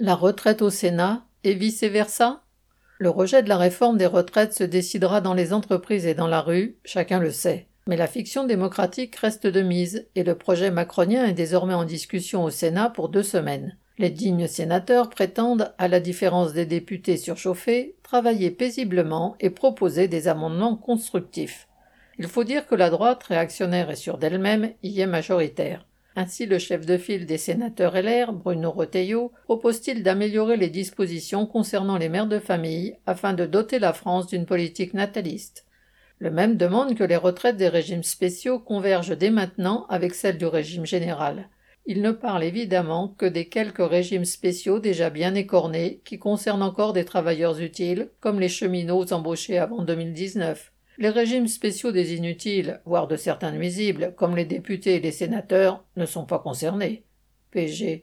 La retraite au Sénat et vice-versa? Le rejet de la réforme des retraites se décidera dans les entreprises et dans la rue, chacun le sait. Mais la fiction démocratique reste de mise, et le projet macronien est désormais en discussion au Sénat pour deux semaines. Les dignes sénateurs prétendent, à la différence des députés surchauffés, travailler paisiblement et proposer des amendements constructifs. Il faut dire que la droite, réactionnaire et sûre d'elle-même, y est majoritaire. Ainsi, le chef de file des sénateurs LR, Bruno Retailleau, propose-t-il d'améliorer les dispositions concernant les mères de famille afin de doter la France d'une politique nataliste? Le même demande que les retraites des régimes spéciaux convergent dès maintenant avec celles du régime général. Il ne parle évidemment que des quelques régimes spéciaux déjà bien écornés qui concernent encore des travailleurs utiles, comme les cheminots embauchés avant 2019. Les régimes spéciaux des inutiles, voire de certains nuisibles, comme les députés et les sénateurs, ne sont pas concernés. PG.